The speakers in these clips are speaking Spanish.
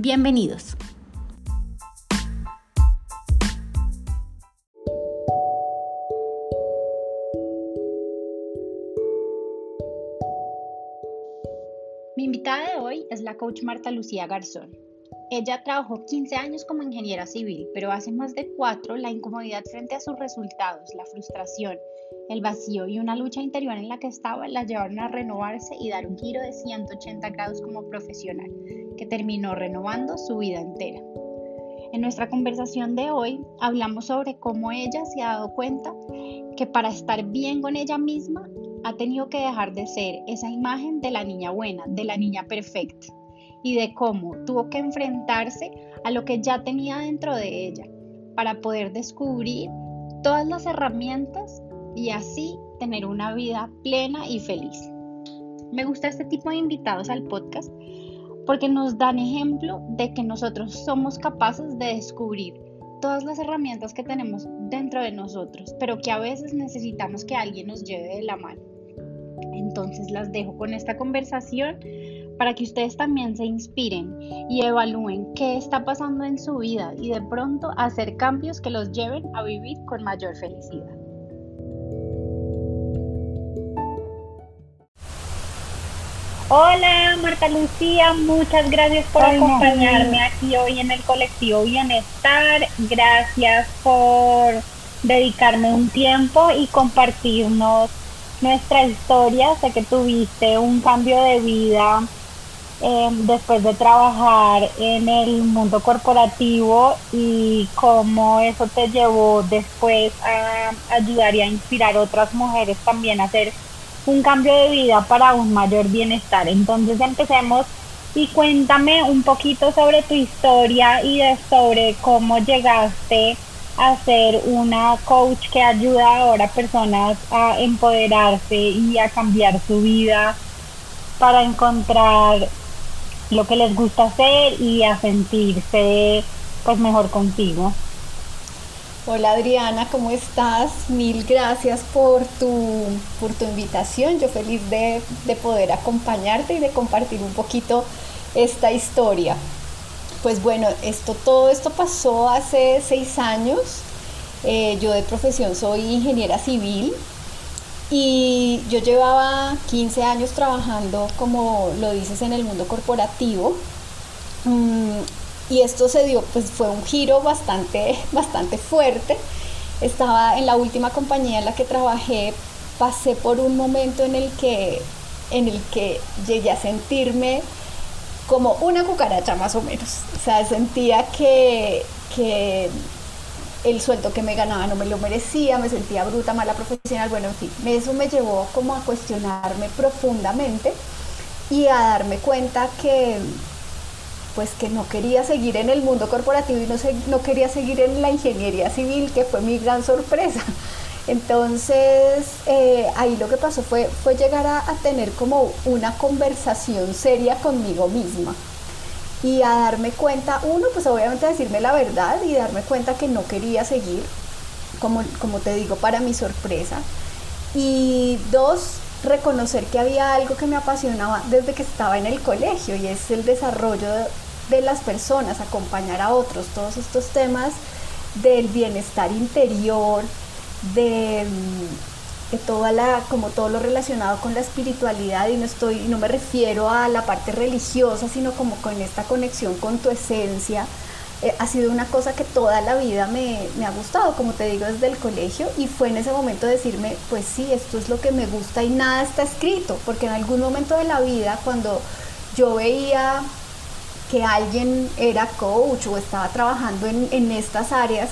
Bienvenidos. Mi invitada de hoy es la coach Marta Lucía Garzón. Ella trabajó 15 años como ingeniera civil, pero hace más de 4 la incomodidad frente a sus resultados, la frustración, el vacío y una lucha interior en la que estaba la llevaron a renovarse y dar un giro de 180 grados como profesional que terminó renovando su vida entera. En nuestra conversación de hoy hablamos sobre cómo ella se ha dado cuenta que para estar bien con ella misma ha tenido que dejar de ser esa imagen de la niña buena, de la niña perfecta, y de cómo tuvo que enfrentarse a lo que ya tenía dentro de ella para poder descubrir todas las herramientas y así tener una vida plena y feliz. Me gusta este tipo de invitados al podcast porque nos dan ejemplo de que nosotros somos capaces de descubrir todas las herramientas que tenemos dentro de nosotros, pero que a veces necesitamos que alguien nos lleve de la mano. Entonces las dejo con esta conversación para que ustedes también se inspiren y evalúen qué está pasando en su vida y de pronto hacer cambios que los lleven a vivir con mayor felicidad. Hola Marta Lucía, muchas gracias por acompañarme aquí hoy en el colectivo Bienestar. Gracias por dedicarme un tiempo y compartirnos nuestra historia. Sé que tuviste un cambio de vida em, después de trabajar en el mundo corporativo y cómo eso te llevó después a ayudar y a inspirar a otras mujeres también a hacer un cambio de vida para un mayor bienestar. Entonces empecemos y cuéntame un poquito sobre tu historia y de sobre cómo llegaste a ser una coach que ayuda ahora a personas a empoderarse y a cambiar su vida para encontrar lo que les gusta hacer y a sentirse pues mejor contigo. Hola Adriana, ¿cómo estás? Mil gracias por tu, por tu invitación. Yo feliz de, poder acompañarte y de compartir un poquito esta historia. Pues bueno, esto, todo esto pasó hace seis años. Eh, yo de profesión soy ingeniera civil y yo llevaba 15 años trabajando, como lo dices, en el mundo corporativo. Mm, y esto se dio, pues fue un giro bastante, bastante fuerte. Estaba en la última compañía en la que trabajé, pasé por un momento en el que, en el que llegué a sentirme como una cucaracha más o menos. O sea, sentía que, que el sueldo que me ganaba no me lo merecía, me sentía bruta, mala profesional, bueno, en fin, eso me llevó como a cuestionarme profundamente y a darme cuenta que, pues que no quería seguir en el mundo corporativo y no, no quería seguir en la ingeniería civil, que fue mi gran sorpresa. Entonces, eh, ahí lo que pasó fue, fue llegar a, tener como una conversación seria conmigo misma y a darme cuenta, uno, pues obviamente decirme la verdad y darme cuenta que no quería seguir, como, como te digo, para mi sorpresa. Y dos, reconocer que había algo que me apasionaba desde que estaba en el colegio y es el desarrollo de las personas, acompañar a otros, todos estos temas del bienestar interior, de, de, toda la, como todo lo relacionado con la espiritualidad, y no estoy, no me refiero a la parte religiosa, sino como con esta conexión con tu esencia. Eh, ha sido una cosa que toda la vida me, me ha gustado, como te digo, desde el colegio, y fue en ese momento decirme, pues sí, esto es lo que me gusta y nada está escrito, porque en algún momento de la vida, cuando yo veía que alguien era coach o estaba trabajando en, estas áreas,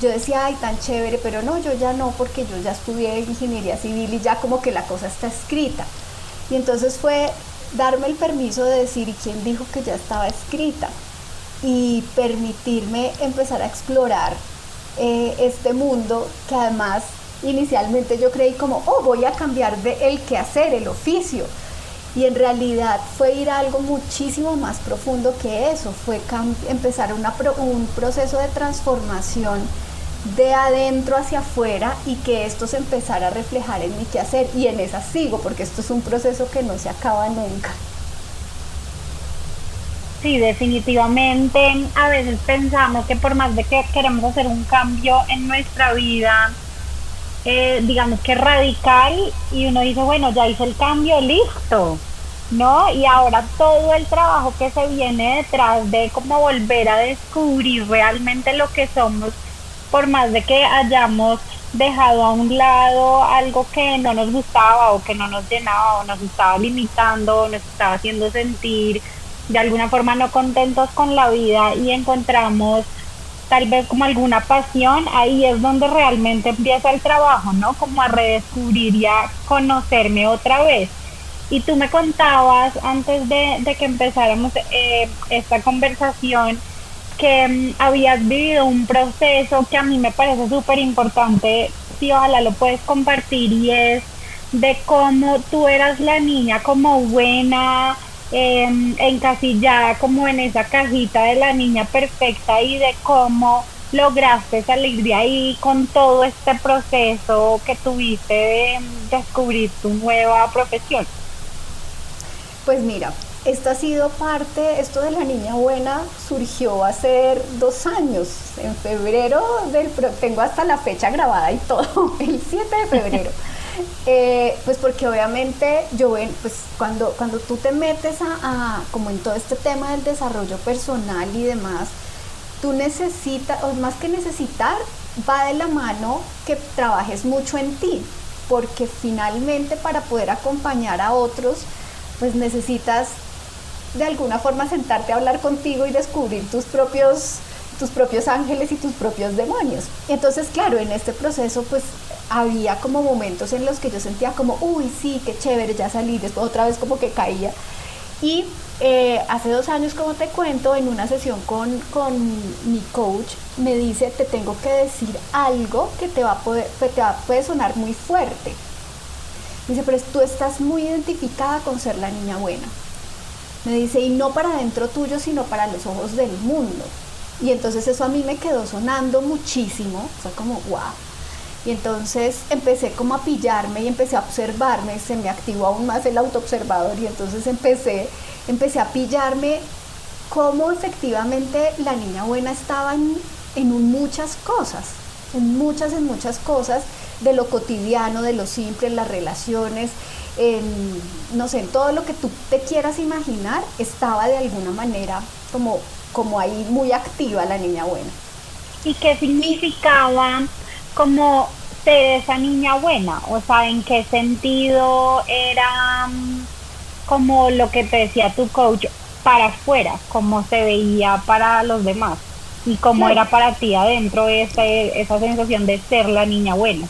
yo decía, ay, tan chévere, pero no, yo ya no, porque yo ya estudié ingeniería civil y ya como que la cosa está escrita. Y entonces fue darme el permiso de decir, ¿y quién dijo que ya estaba escrita? y permitirme empezar a explorar eh, este mundo que además inicialmente yo creí como, oh, voy a cambiar de el quehacer, el oficio. Y en realidad fue ir a algo muchísimo más profundo que eso, fue empezar un proceso de transformación de adentro hacia afuera y que esto se empezara a reflejar en mi quehacer. Y en esa sigo, porque esto es un proceso que no se acaba nunca. Sí, definitivamente. A veces pensamos que por más de que queremos hacer un cambio en nuestra vida, eh, digamos que radical, y uno dice, bueno, ya hice el cambio, listo, ¿no? Y ahora todo el trabajo que se viene detrás de cómo volver a descubrir realmente lo que somos, por más de que hayamos dejado a un lado algo que no nos gustaba o que no nos llenaba o nos estaba limitando o nos estaba haciendo sentir de alguna forma no contentos con la vida y encontramos tal vez como alguna pasión, ahí es donde realmente empieza el trabajo, ¿no? Como a redescubrir y a conocerme otra vez. Y tú me contabas antes de, que empezáramos eh, esta conversación que mm, habías vivido un proceso que a mí me parece súper importante, si ojalá lo puedes compartir, y es de cómo tú eras la niña como buena, eh, encasillada como en esa cajita de la niña perfecta y de cómo lograste salir de ahí con todo este proceso que tuviste de descubrir tu nueva profesión. Pues mira, esto ha sido parte, esto de la niña buena surgió hace dos años, en febrero del, tengo hasta la fecha grabada y todo, el 7 de febrero. Eh, pues porque obviamente yo ven, pues cuando, cuando tú te metes a, como en todo este tema del desarrollo personal y demás, tú necesitas, o más que necesitar, va de la mano que trabajes mucho en ti, porque finalmente para poder acompañar a otros, pues necesitas de alguna forma sentarte a hablar contigo y descubrir tus propios tus propios ángeles y tus propios demonios. Entonces, claro, en este proceso pues había como momentos en los que yo sentía como, uy, sí, qué chévere, ya salí, después otra vez como que caía. Y eh, hace dos años, como te cuento, en una sesión con, mi coach, me dice, te tengo que decir algo que te va a poder, te va, puede sonar muy fuerte. Dice, pero tú estás muy identificada con ser la niña buena. Me dice, y no para dentro tuyo, sino para los ojos del mundo. Y entonces eso a mí me quedó sonando muchísimo, fue como, wow. Y entonces empecé como a pillarme y empecé a observarme, se me activó aún más el autoobservador y entonces empecé, empecé a pillarme cómo efectivamente la niña buena estaba en, en muchas cosas, en muchas, en muchas cosas de lo cotidiano, de lo simple, en las relaciones, en, no sé, en todo lo que tú te quieras imaginar, estaba de alguna manera como, como ahí muy activa la niña buena. ¿Y qué significaba como ser esa niña buena? O sea, ¿en qué sentido era mm, como lo que te decía tu coach para afuera, cómo se veía para los demás? y cómo era para ti adentro esa, esa sensación de ser la niña buena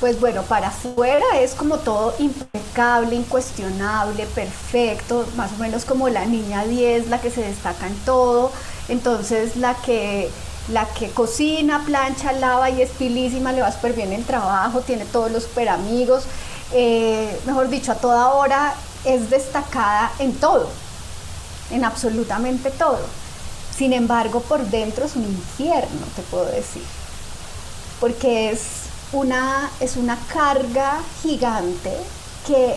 pues bueno, para afuera es como todo impecable, incuestionable, perfecto, más o menos como la niña 10, la que se destaca en todo, entonces la que la que cocina, plancha, lava y es pilísima, le va súper bien el trabajo, tiene todos los super amigos, eh, mejor dicho, a toda hora es destacada en todo, en absolutamente todo. Sin embargo, por dentro es un infierno, te puedo decir, porque es una, es una carga gigante que,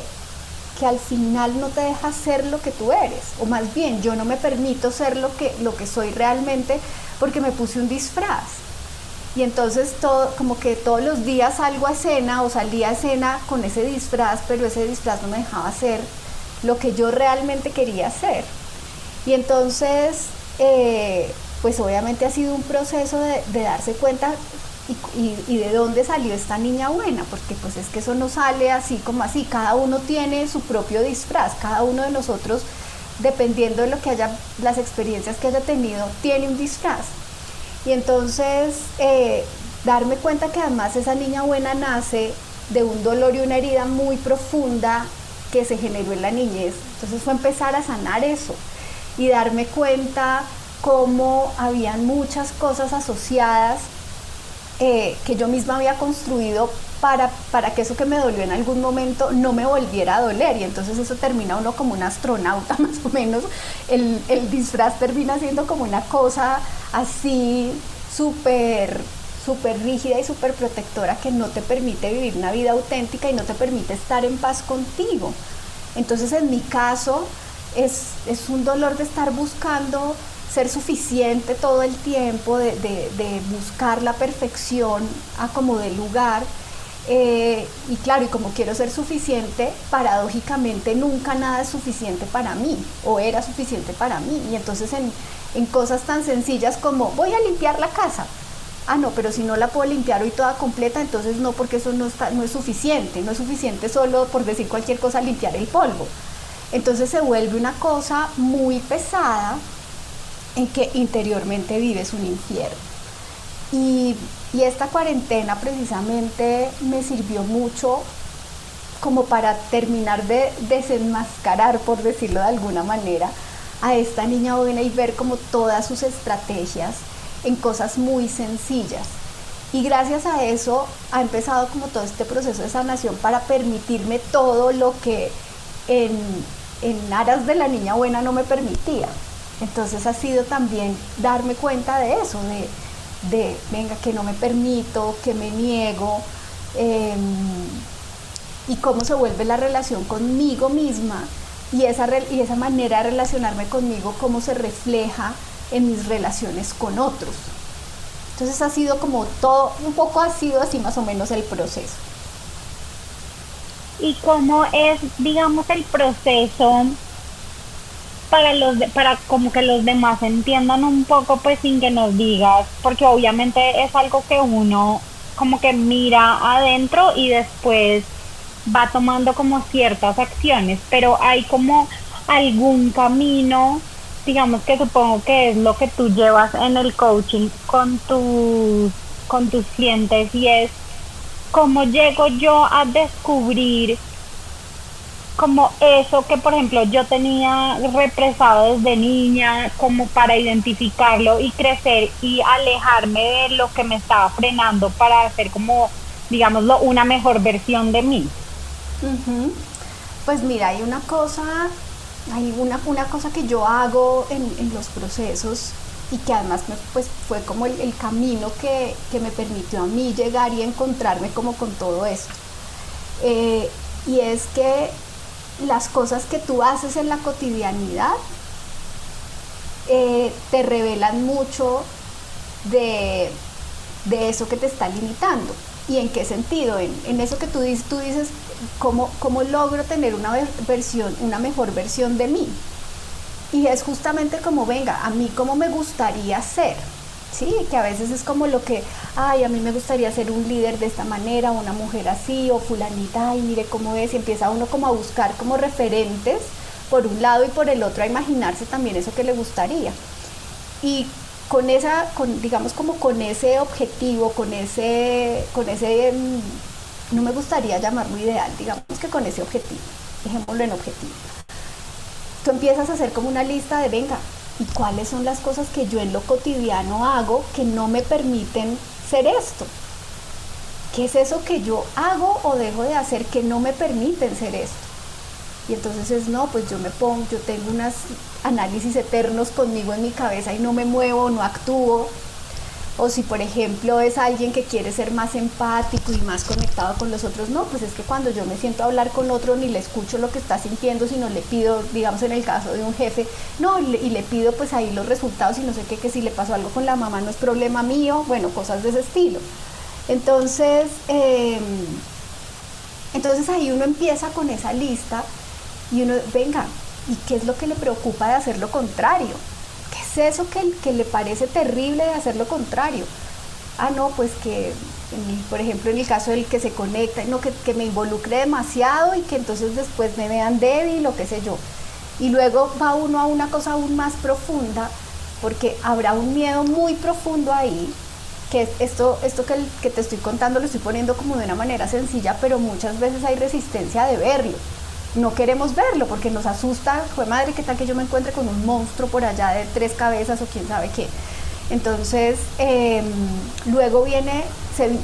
que al final no te deja ser lo que tú eres. O más bien, yo no me permito ser lo que, lo que soy realmente porque me puse un disfraz. Y entonces todo, como que todos los días salgo a cena o salía a cena con ese disfraz, pero ese disfraz no me dejaba ser lo que yo realmente quería ser. Y entonces, eh, pues obviamente ha sido un proceso de darse cuenta y, de dónde salió esta niña buena, porque pues es que eso no sale así como así, cada uno tiene su propio disfraz, cada uno de nosotros, dependiendo de lo que haya, las experiencias que haya tenido, tiene un disfraz. Y entonces eh, darme cuenta que además esa niña buena nace de un dolor y una herida muy profunda que se generó en la niñez. Entonces fue empezar a sanar eso y darme cuenta cómo habían muchas cosas asociadas eh, que yo misma había construido para, para que eso que me dolió en algún momento no me volviera a doler. Y entonces eso termina uno como un astronauta más o menos. El, el disfraz termina siendo como una cosa así súper súper rígida y súper protectora que no te permite vivir una vida auténtica y no te permite estar en paz contigo. Entonces en mi caso es, es un dolor de estar buscando ser suficiente todo el tiempo, de, de, buscar la perfección a como de lugar. Eh, y claro, y como quiero ser suficiente, paradójicamente nunca nada es suficiente para mí o era suficiente para mí. Y entonces en, en cosas tan sencillas como voy a limpiar la casa, ah, no, pero si no la puedo limpiar hoy toda completa, entonces no, porque eso no, está, no es suficiente, no es suficiente solo por decir cualquier cosa limpiar el polvo. Entonces se vuelve una cosa muy pesada en que interiormente vives un infierno. Y, y esta cuarentena precisamente me sirvió mucho como para terminar de desenmascarar, por decirlo de alguna manera, a esta niña buena y ver como todas sus estrategias en cosas muy sencillas. Y gracias a eso ha empezado como todo este proceso de sanación para permitirme todo lo que en, en aras de la niña buena no me permitía. Entonces ha sido también darme cuenta de eso, de, venga, que no me permito, que me niego, em, y cómo se vuelve la relación conmigo misma y esa, y esa manera de relacionarme conmigo, cómo se refleja en mis relaciones con otros. Entonces ha sido como todo, un poco ha sido así más o menos el proceso. ¿Y cómo es, digamos, el proceso para los para como que los demás entiendan un poco pues sin que nos digas, porque obviamente es algo que uno como que mira adentro y después va tomando como ciertas acciones, pero hay como algún camino digamos que supongo que es lo que tú llevas en el coaching con tus, con tus clientes y es cómo llego yo a descubrir como eso que por ejemplo yo tenía represado desde niña como para identificarlo y crecer y alejarme de lo que me estaba frenando para hacer como digámoslo una mejor versión de mí. Pues mira, hay una cosa hay una, una cosa que yo hago en, los procesos y que además pues, fue como el, camino que, me permitió a mí llegar y encontrarme como con todo esto. Eh, y es que las cosas que tú haces en la cotidianidad eh, te revelan mucho de, eso que te está limitando. ¿Y en qué sentido? En, en eso que tú dices, tú dices, ¿cómo, logro tener una versión, una mejor versión de mí? Y es justamente como, venga, a mí cómo me gustaría ser, ¿sí? Que a veces es como lo que, ay, a mí me gustaría ser un líder de esta manera, una mujer así, o fulanita, ay, mire cómo es, y empieza uno como a buscar como referentes por un lado y por el otro a imaginarse también eso que le gustaría. Y con esa, con, digamos como con ese objetivo, con ese, con ese mm, no me gustaría llamarlo ideal, digamos que con ese objetivo, dejémoslo en objetivo. Tú empiezas a hacer como una lista de, venga, ¿y cuáles son las cosas que yo en lo cotidiano hago que no me permiten ser esto? ¿Qué es eso que yo hago o dejo de hacer que no me permiten ser esto? Y entonces es, no, pues yo me pongo, yo tengo unos análisis eternos conmigo en mi cabeza y no me muevo, no actúo, o si por ejemplo es alguien que quiere ser más empático y más conectado con los otros, no, pues es que cuando yo me siento a hablar con otro ni le escucho lo que está sintiendo, sino le pido, digamos en el caso de un jefe, no, y le, pido pues ahí los resultados y no sé qué, que si le pasó algo con la mamá no es problema mío, bueno, cosas de ese estilo. Entonces, em, entonces ahí uno empieza con esa lista y uno, venga, ¿y qué es lo que le preocupa de hacer lo contrario? ¿Qué es eso que, le parece terrible de hacer lo contrario? Ah, no, pues que, por ejemplo, en el caso del que se conecta, no, que, me involucre demasiado y que entonces después me vean débil o qué sé yo. Y luego va uno a una cosa aún más profunda, porque habrá un miedo muy profundo ahí, que esto, esto que, que te estoy contando lo estoy poniendo como de una manera sencilla, pero muchas veces hay resistencia de verlo. No queremos verlo porque nos asusta, fue madre, ¿qué tal que yo me encuentre con un monstruo por allá de tres cabezas o quién sabe qué? Entonces, em, luego viene,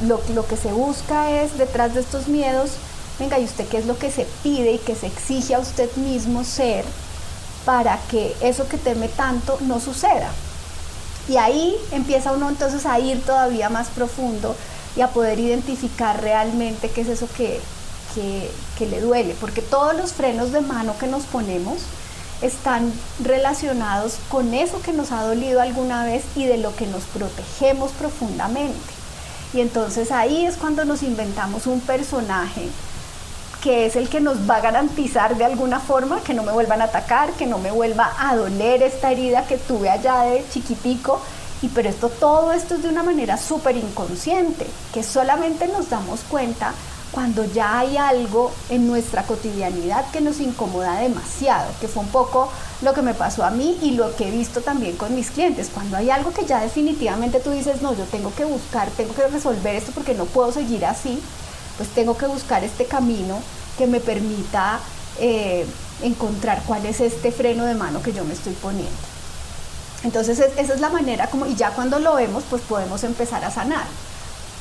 lo, lo que se busca es detrás de estos miedos, venga, ¿y usted qué es lo que se pide y que se exige a usted mismo ser para que eso que teme tanto no suceda? Y ahí empieza uno entonces a ir todavía más profundo y a poder identificar realmente qué es eso que, que, le duele, porque todos los frenos de mano que nos ponemos están relacionados con eso que nos ha dolido alguna vez y de lo que nos protegemos profundamente. Y entonces ahí es cuando nos inventamos un personaje que es el que nos va a garantizar de alguna forma que no me vuelvan a atacar, que no me vuelva a doler esta herida que tuve allá de chiquitico. Y pero esto, todo esto es de una manera súper inconsciente, que solamente nos damos cuenta cuando ya hay algo en nuestra cotidianidad que nos incomoda demasiado, que fue un poco lo que me pasó a mí y lo que he visto también con mis clientes. Cuando hay algo que ya definitivamente tú dices, no, yo tengo que buscar, tengo que resolver esto porque no puedo seguir así, pues tengo que buscar este camino que me permita eh, encontrar cuál es este freno de mano que yo me estoy poniendo. Entonces esa es la manera como, y ya cuando lo vemos, pues podemos empezar a sanar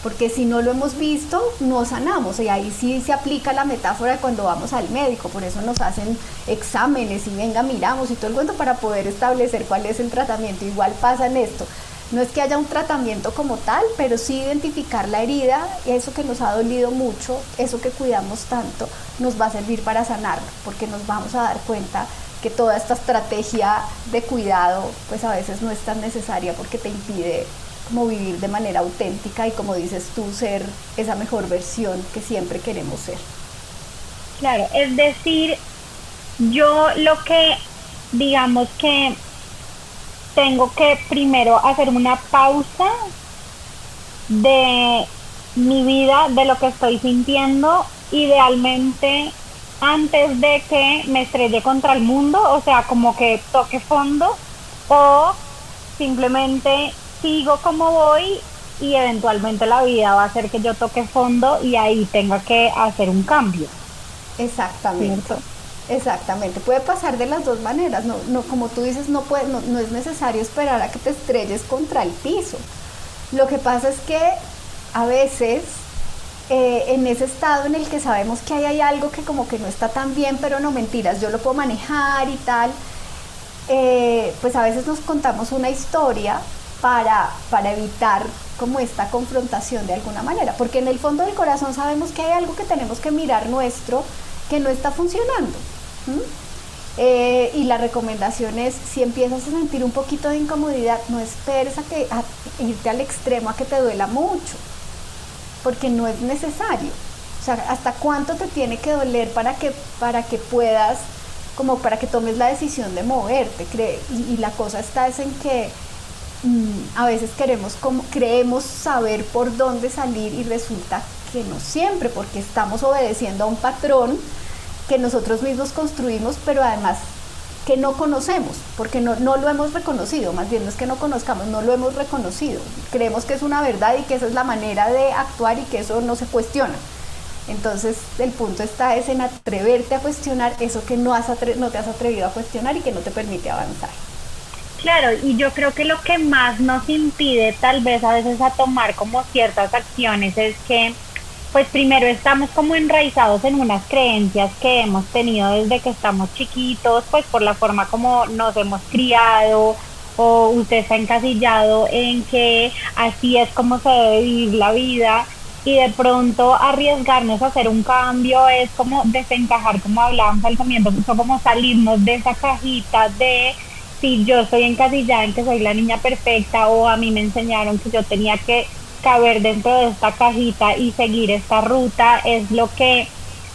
porque si no lo hemos visto, no sanamos. Y ahí sí se aplica la metáfora de cuando vamos al médico, por eso nos hacen exámenes y venga, miramos y todo el cuento para poder establecer cuál es el tratamiento. Igual pasa en esto. No es que haya un tratamiento como tal, pero sí identificar la herida, eso que nos ha dolido mucho, eso que cuidamos tanto, nos va a servir para sanarlo, porque nos vamos a dar cuenta que toda esta estrategia de cuidado, pues a veces no es tan necesaria porque te impide como vivir de manera auténtica y como dices tú, ser esa mejor versión que siempre queremos ser. Claro, es decir, yo lo que digamos que tengo que primero hacer una pausa de mi vida, de lo que estoy sintiendo, idealmente antes de que me estrelle contra el mundo, o sea, como que toque fondo, o simplemente sigo como voy y eventualmente la vida va a hacer que yo toque fondo y ahí tenga que hacer un cambio. Exactamente. Exactamente, puede pasar de las dos maneras, no, no como tú dices, no, puede, no, es necesario esperar a que te estrelles contra el piso. Lo que pasa es que a veces eh, en ese estado en el que sabemos que hay, hay algo que como que no está tan bien, pero no mentiras, yo lo puedo manejar y tal, eh, pues a veces nos contamos una historia para, para evitar como esta confrontación de alguna manera, porque en el fondo del corazón sabemos que hay algo que tenemos que mirar nuestro que no está funcionando. Eh, y la recomendación es, si empiezas a sentir un poquito de incomodidad, no esperes a, que, irte al extremo, a que te duela mucho, porque no es necesario. O sea, ¿hasta cuánto te tiene que doler para que, para que puedas, como para que tomes la decisión de moverte? y, y la cosa está es en que Mm, a veces queremos como, creemos saber por dónde salir y resulta que no siempre, porque estamos obedeciendo a un patrón que nosotros mismos construimos, pero además que no conocemos, porque no, no, lo hemos reconocido, más bien no es que no conozcamos, no lo hemos reconocido. Creemos que es una verdad y que esa es la manera de actuar y que eso no se cuestiona. Entonces el punto está es en atreverte a cuestionar eso que no, has no te has atrevido a cuestionar y que no te permite avanzar. Claro, y yo creo que lo que más nos impide tal vez a veces a tomar como ciertas acciones es que pues primero estamos como enraizados en unas creencias que hemos tenido desde que estamos chiquitos, pues por la forma como nos hemos criado o usted está encasillado en que así es como se debe vivir la vida y de pronto arriesgarnos a hacer un cambio es como desencajar, como hablábamos al comienzo, como salirnos de esa cajita de si yo estoy encasillada en que soy la niña perfecta o a mí me enseñaron que yo tenía que caber dentro de esta cajita y seguir esta ruta, es lo que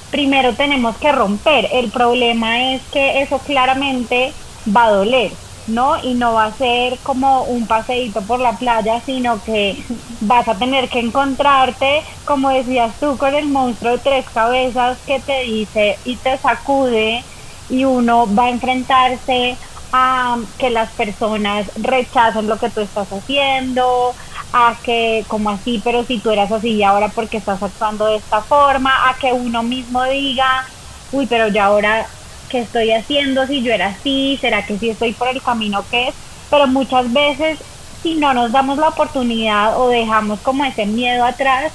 primero tenemos que romper. El problema es que eso claramente va a doler, ¿no? Y no va a ser como un paseíto por la playa, sino que vas a tener que encontrarte, como decías tú, con el monstruo de tres cabezas que te dice y te sacude y uno va a enfrentarse a que las personas rechacen lo que tú estás haciendo, a que como así, pero si tú eras así y ahora porque estás actuando de esta forma, a que uno mismo diga, uy, pero ya ahora, ¿qué estoy haciendo? Si yo era así, ¿será que sí estoy por el camino que es? Pero muchas veces, si no nos damos la oportunidad o dejamos como ese miedo atrás,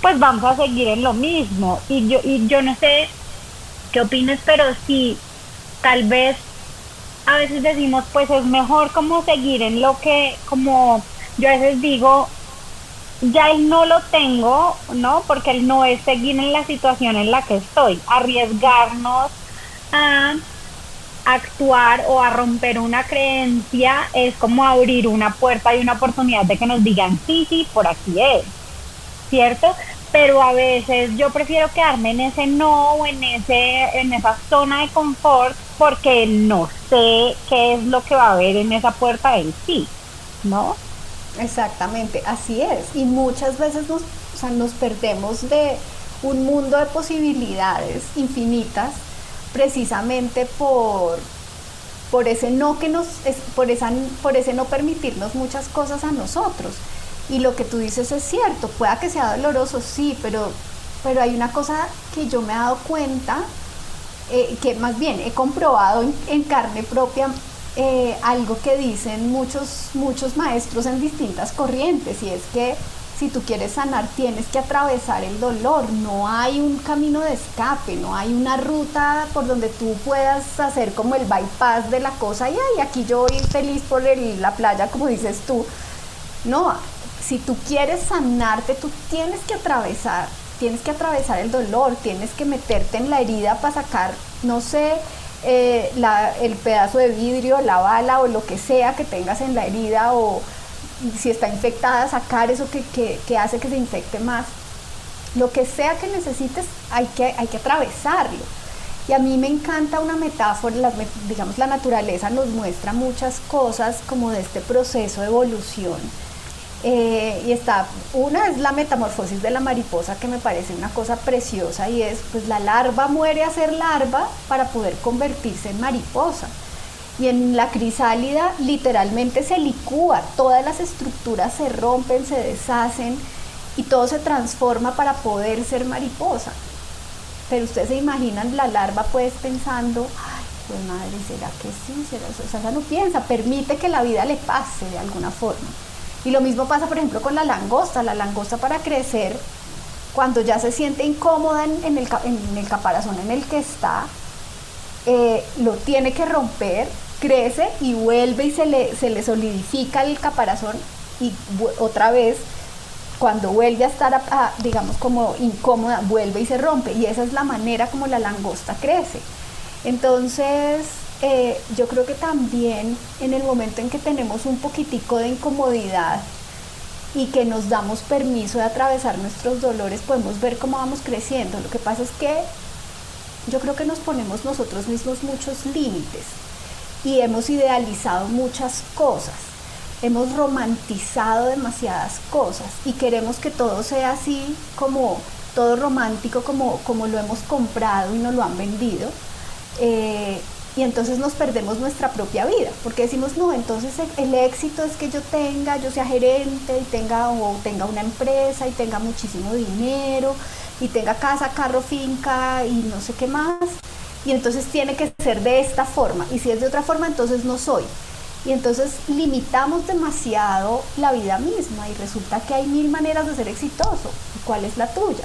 pues vamos a seguir en lo mismo. Y yo, y yo no sé qué opines, pero sí, tal vez a veces decimos, pues es mejor como seguir en lo que, como yo a veces digo, ya él no lo tengo, ¿no? Porque él no es seguir en la situación en la que estoy. Arriesgarnos a actuar o a romper una creencia es como abrir una puerta y una oportunidad de que nos digan, sí, sí, por aquí es, ¿cierto? Pero a veces yo prefiero quedarme en ese no o en, ese, en esa zona de confort porque no sé qué es lo que va a haber en esa puerta en sí, ¿no? Exactamente, así es. Y muchas veces nos, nos perdemos de un mundo de posibilidades infinitas precisamente por, por ese no que nos, por, esa, por ese no permitirnos muchas cosas a nosotros. Y lo que tú dices es cierto, pueda que sea doloroso, sí, pero, pero hay una cosa que yo me he dado cuenta, eh, que más bien he comprobado en carne propia eh, algo que dicen muchos, muchos maestros en distintas corrientes y es que si tú quieres sanar tienes que atravesar el dolor, no hay un camino de escape, no hay una ruta por donde tú puedas hacer como el bypass de la cosa y ay, aquí yo voy feliz por la playa como dices tú. No, si tú quieres sanarte, tú tienes que atravesar, tienes que atravesar el dolor, tienes que meterte en la herida para sacar, no sé, eh, el pedazo de vidrio, la bala o lo que sea que tengas en la herida o si está infectada, sacar eso que, hace que se infecte más. Lo que sea que necesites, hay que, hay que atravesarlo. Y a mí me encanta una metáfora, digamos, la naturaleza nos muestra muchas cosas como de este proceso de evolución eh, y está, una es la metamorfosis de la mariposa que me parece una cosa preciosa y es, pues la larva muere a ser larva para poder convertirse en mariposa. Y en la crisálida literalmente se licúa, todas las estructuras se rompen, se deshacen y todo se transforma para poder ser mariposa. Pero ustedes se imaginan la larva pues pensando, ay, pues madre, ¿será que sí? ¿Será eso? O sea, no piensa, permite que la vida le pase de alguna forma. Y lo mismo pasa, por ejemplo, con la langosta. La langosta para crecer, cuando ya se siente incómoda en, el, caparazón en el que está, eh, lo tiene que romper, crece y vuelve y se le, se le solidifica el caparazón y otra vez cuando vuelve a estar, digamos, como incómoda, vuelve y se rompe. Y esa es la manera como la langosta crece. Entonces, eh, yo creo que también en el momento en que tenemos un poquitico de incomodidad y que nos damos permiso de atravesar nuestros dolores, podemos ver cómo vamos creciendo. Lo que pasa es que yo creo que nos ponemos nosotros mismos muchos límites y hemos idealizado muchas cosas, hemos romantizado demasiadas cosas y queremos que todo sea así como todo romántico como, como lo hemos comprado y nos lo han vendido. Eh, y entonces nos perdemos nuestra propia vida, porque decimos, no, entonces el, éxito es que yo tenga, yo sea gerente y tenga, o tenga una empresa y tenga muchísimo dinero y tenga casa, carro, finca y no sé qué más, y entonces tiene que ser de esta forma, y si es de otra forma, entonces no soy. Y entonces limitamos demasiado la vida misma y resulta que hay mil maneras de ser exitoso. ¿Cuál es la tuya?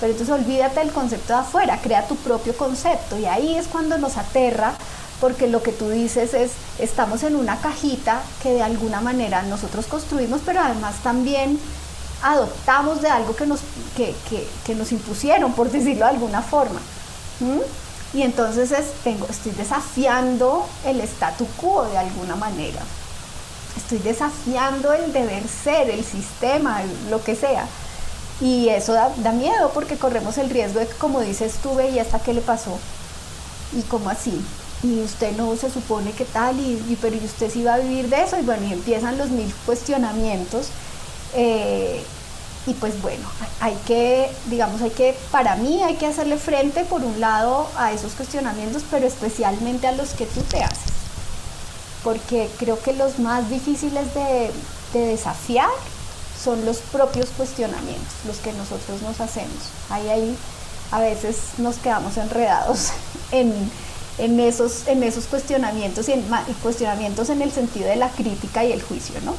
Pero entonces olvídate del concepto de afuera, crea tu propio concepto y ahí es cuando nos aterra porque lo que tú dices es, estamos en una cajita que de alguna manera nosotros construimos, pero además también adoptamos de algo que nos, que, nos impusieron, por decirlo de alguna forma. Y entonces es, tengo, estoy desafiando el statu quo de alguna manera. Estoy desafiando el deber ser, el sistema, lo que sea. Y eso da, miedo porque corremos el riesgo de que, como dices tú, y hasta qué le pasó. ¿Y cómo así? Y usted no se supone que tal, y, pero ¿y usted sí va a vivir de eso? Y bueno, y empiezan los mil cuestionamientos. Eh, y pues bueno, hay que, digamos, hay que, para mí hay que hacerle frente por un lado a esos cuestionamientos, pero especialmente a los que tú te haces. Porque creo que los más difíciles de, de desafiar son los propios cuestionamientos, los que nosotros nos hacemos. Ahí hay a veces nos quedamos enredados en, esos, en esos cuestionamientos y, en, cuestionamientos en el sentido de la crítica y el juicio, ¿no?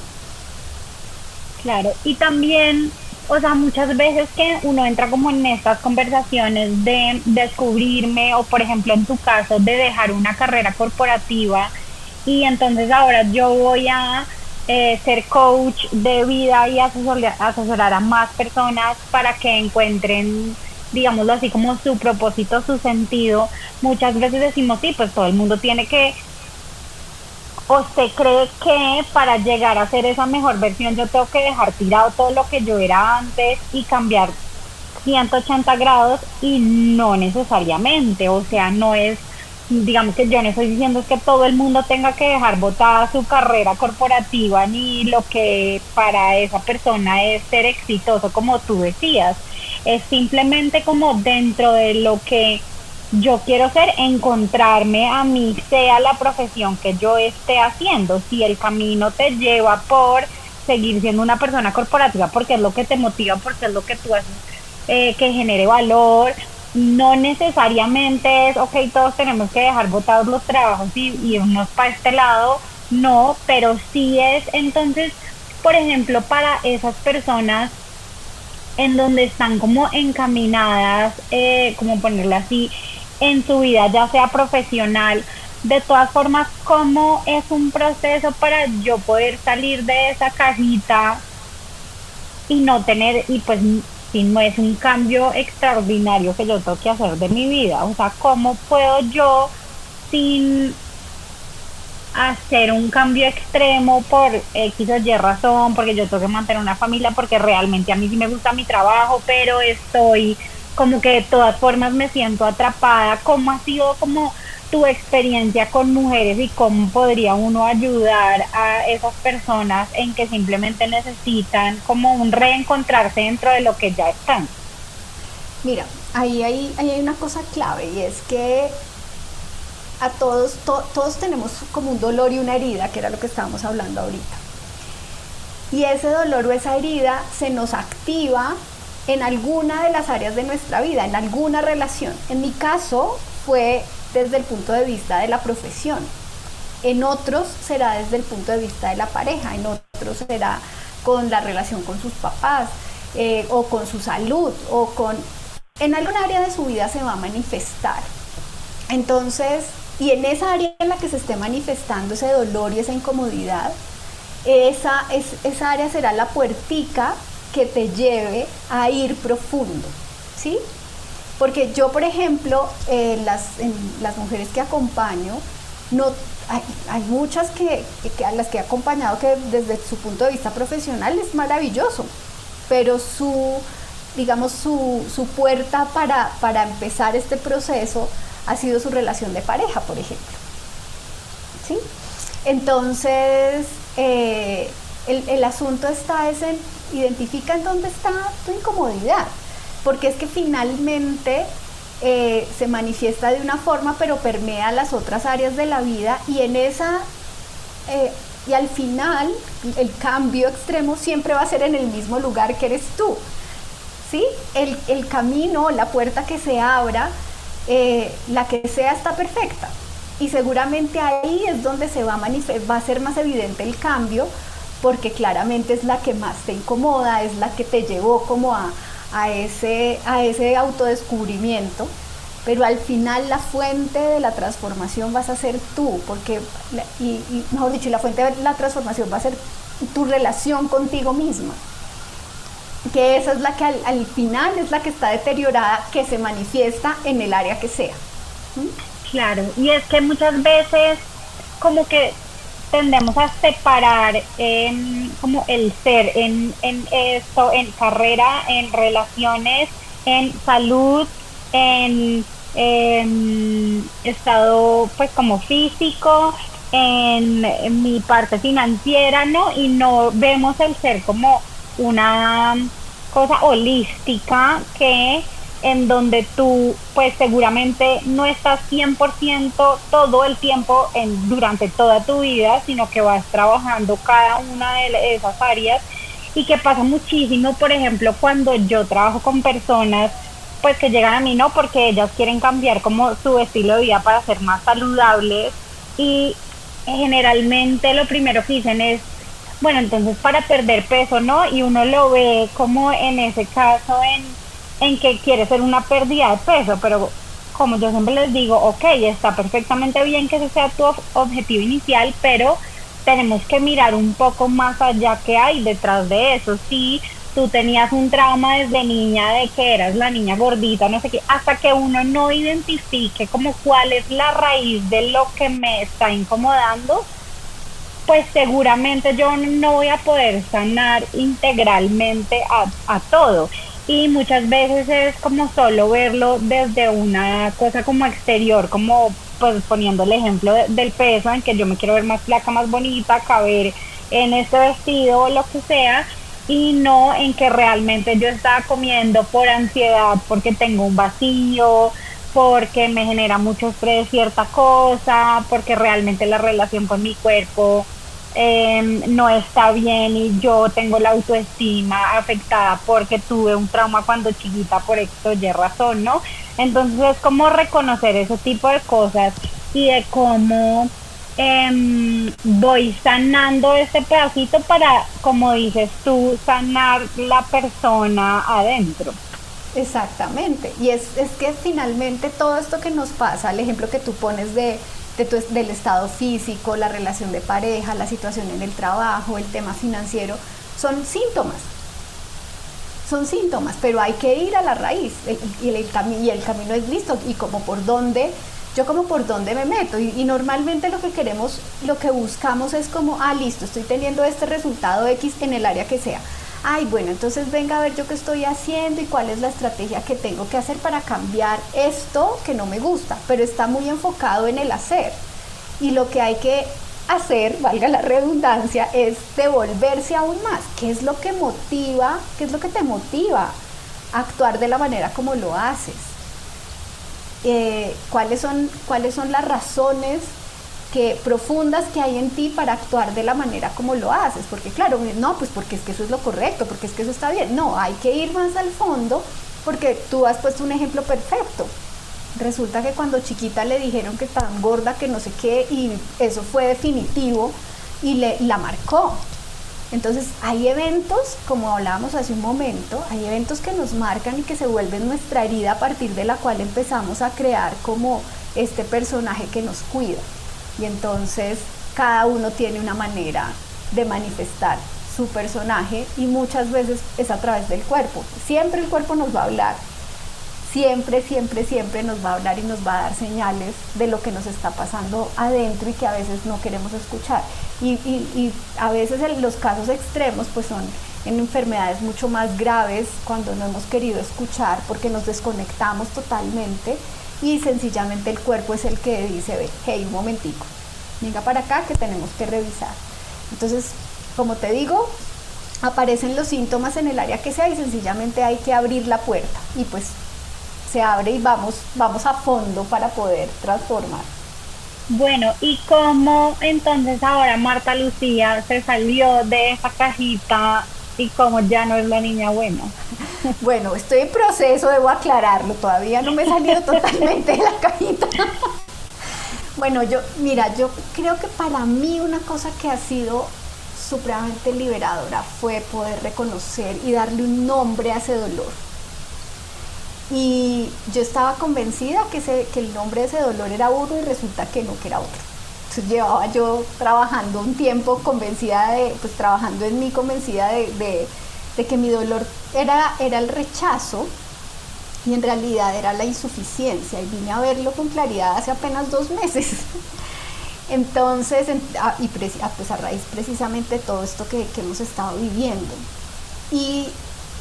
Claro, y también o sea, muchas veces que uno entra como en estas conversaciones de descubrirme o por ejemplo en tu caso de dejar una carrera corporativa y entonces ahora yo voy a eh, ser coach de vida y asesorar, asesorar a más personas para que encuentren digámoslo así como su propósito, su sentido. Muchas veces decimos, sí, pues todo el mundo tiene que ¿O usted cree que para llegar a ser esa mejor versión yo tengo que dejar tirado todo lo que yo era antes y cambiar 180 grados? Y no necesariamente, o sea, no es, digamos que yo no estoy diciendo es que todo el mundo tenga que dejar botada su carrera corporativa ni lo que para esa persona es ser exitoso, como tú decías. Es simplemente como dentro de lo que yo quiero ser encontrarme a mí, sea la profesión que yo esté haciendo. Si el camino te lleva por seguir siendo una persona corporativa, porque es lo que te motiva, porque es lo que tú haces eh, que genere valor, no necesariamente es, ok, todos tenemos que dejar botados los trabajos y, irnos para este lado, no, pero sí es entonces, por ejemplo, para esas personas en donde están como encaminadas, eh, como ponerlo así, en su vida, ya sea profesional. De todas formas, ¿cómo es un proceso para yo poder salir de esa cajita y no tener, y pues no es un cambio extraordinario que yo tengo que hacer de mi vida? O sea, ¿cómo puedo yo sin hacer un cambio extremo por X o Y razón, porque yo tengo que mantener una familia, porque realmente a mí sí me gusta mi trabajo, pero estoy como que de todas formas me siento atrapada. ¿Cómo ha sido como tu experiencia con mujeres y cómo podría uno ayudar a esas personas en que simplemente necesitan como un reencontrarse dentro de lo que ya están? Mira, ahí hay, hay una cosa clave y es que a todos, todos tenemos como un dolor y una herida, que era lo que estábamos hablando ahorita. Y ese dolor o esa herida se nos activa en alguna de las áreas de nuestra vida, en alguna relación. En mi caso fue desde el punto de vista de la profesión. En otros será desde el punto de vista de la pareja, en otros será con la relación con sus papás eh, o con su salud o con... En alguna área de su vida se va a manifestar. Entonces, y en esa área en la que se esté manifestando ese dolor y esa incomodidad, esa, es, esa área será la puertica que te lleve a ir profundo, ¿sí? Porque yo, por ejemplo, en las, las mujeres que acompaño, no, hay, muchas que, a las que he acompañado que desde su punto de vista profesional es maravilloso, pero su, digamos, su, su puerta para, para empezar este proceso ha sido su relación de pareja, por ejemplo. ¿Sí? Entonces, eh, el, el, asunto está es en identifica en dónde está tu incomodidad, porque es que finalmente eh, se manifiesta de una forma, pero permea las otras áreas de la vida y en esa, eh, y al final el cambio extremo siempre va a ser en el mismo lugar que eres tú. ¿Sí? El, el camino, la puerta que se abra, eh, la que sea está perfecta. Y seguramente ahí es donde se va a, va a ser más evidente el cambio, porque claramente es la que más te incomoda, es la que te llevó como a, ese, a ese autodescubrimiento, pero al final la fuente de la transformación vas a ser tú, porque, y, mejor dicho, la fuente de la transformación va a ser tu relación contigo misma, que esa es la que al, final es la que está deteriorada, que se manifiesta en el área que sea. Claro, y es que muchas veces como que tendemos a separar en, como el ser en, en esto, en carrera, en relaciones, en salud, en, estado pues como físico, en, mi parte financiera, ¿no? Y no vemos el ser como una cosa holística que en donde tú pues seguramente no estás 100% todo el tiempo en, durante toda tu vida, sino que vas trabajando cada una de esas áreas y que pasa muchísimo, por ejemplo, cuando yo trabajo con personas pues que llegan a mí, ¿no? Porque ellas quieren cambiar como su estilo de vida para ser más saludables y generalmente lo primero que dicen es, bueno, entonces para perder peso, ¿no? Y uno lo ve como en ese caso en, en que quiere ser una pérdida de peso, pero como yo siempre les digo, ok, está perfectamente bien que ese sea tu objetivo inicial, pero tenemos que mirar un poco más allá que hay detrás de eso. Sí, tú tenías un trauma desde niña de que eras la niña gordita, no sé qué, hasta que uno no identifique como cuál es la raíz de lo que me está incomodando, pues seguramente yo no voy a poder sanar integralmente a, a todo. Y muchas veces es como solo verlo desde una cosa como exterior, como pues poniendo el ejemplo del peso en que yo me quiero ver más flaca, más bonita, caber en este vestido o lo que sea, y no en que realmente yo estaba comiendo por ansiedad, porque tengo un vacío, porque me genera mucho estrés cierta cosa, porque realmente la relación con mi cuerpo em, no está bien y yo tengo la autoestima afectada porque tuve un trauma cuando chiquita por esto y razón, ¿no? Entonces es como reconocer ese tipo de cosas y de cómo Em, voy sanando este pedacito para, como dices tú, sanar la persona adentro. Exactamente. Y es, es que finalmente todo esto que nos pasa, el ejemplo que tú pones de, del estado físico, la relación de pareja, la situación en el trabajo, el tema financiero, son síntomas. Son síntomas, pero hay que ir a la raíz y, el, y el camino es listo y como por dónde yo como por dónde me meto y, normalmente lo que queremos, lo que buscamos es como, ah, listo, estoy teniendo este resultado X en el área que sea. Ay, bueno, entonces venga a ver yo qué estoy haciendo y cuál es la estrategia que tengo que hacer para cambiar esto que no me gusta, pero está muy enfocado en el hacer. Y lo que hay que hacer, valga la redundancia, es devolverse aún más. ¿Qué es lo que motiva? ¿Qué es lo que te motiva a actuar de la manera como lo haces? Eh, cuáles, son, cuáles son las razones profundas que hay en ti para actuar de la manera como lo haces. Porque claro, no, pues porque es que eso es lo correcto, porque es que eso está bien. No, hay que ir más al fondo porque tú has puesto un ejemplo perfecto. Resulta que cuando chiquita le dijeron que estaba gorda, que no sé qué, y eso fue definitivo y le, la marcó. Entonces hay eventos, como hablábamos hace un momento, hay eventos que nos marcan y que se vuelven nuestra herida a partir de la cual empezamos a crear como este personaje que nos cuida. Y entonces cada uno tiene una manera de manifestar su personaje y muchas veces es a través del cuerpo. Siempre el cuerpo nos va a hablar, siempre, siempre, siempre nos va a hablar y nos va a dar señales de lo que nos está pasando adentro y que a veces no queremos escuchar. Y, a veces los casos extremos pues son en enfermedades mucho más graves cuando no hemos querido escuchar porque nos desconectamos totalmente y sencillamente el cuerpo es el que dice, ve, hey, un momentico, venga para acá que tenemos que revisar. Entonces, como te digo, aparecen los síntomas en el área que sea y sencillamente hay que abrir la puerta y pues se abre y vamos, vamos a fondo para poder transformar. Bueno, ¿y cómo entonces ahora Marta Lucía se salió de esa cajita y cómo ya no es la niña buena? Bueno, estoy en proceso, debo aclararlo, todavía no me he salido totalmente de la cajita. Bueno, yo, mira, yo creo que para mí una cosa que ha sido supremamente liberadora fue poder reconocer y darle un nombre a ese dolor y yo estaba convencida que el nombre de ese dolor era uno y resulta que no, que era otro. Llevaba yo trabajando un tiempo convencida de, pues trabajando en mí convencida de, que mi dolor era, el rechazo y en realidad era la insuficiencia y vine a verlo con claridad hace apenas dos meses. Entonces, y ah, pues a raíz precisamente de todo esto que, que hemos estado viviendo. Y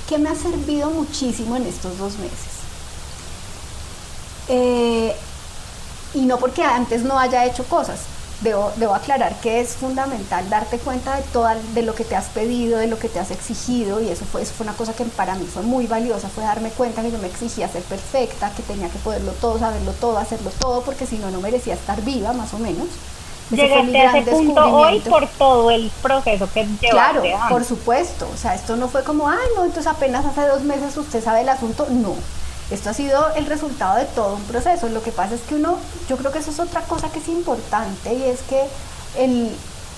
que me ha servido muchísimo en estos dos meses eh, y no porque antes no haya hecho cosas. Debo, debo, aclarar que es fundamental darte cuenta de, toda, de lo que te has pedido, de lo que te has exigido, y eso fue, eso fue una cosa que para mí fue muy valiosa, fue darme cuenta que yo me exigía ser perfecta, que tenía que poderlo todo, saberlo todo, hacerlo todo, porque si no, no merecía estar viva, más o menos. Llegaste a ese punto hoy por todo el proceso que llevaste. Claro, por supuesto. O sea, esto no fue como, ay, no, entonces apenas hace dos meses usted sabe el asunto. No, Esto ha sido el resultado de todo un proceso. Lo que pasa es que uno, yo creo que eso es otra cosa que es importante y es que el,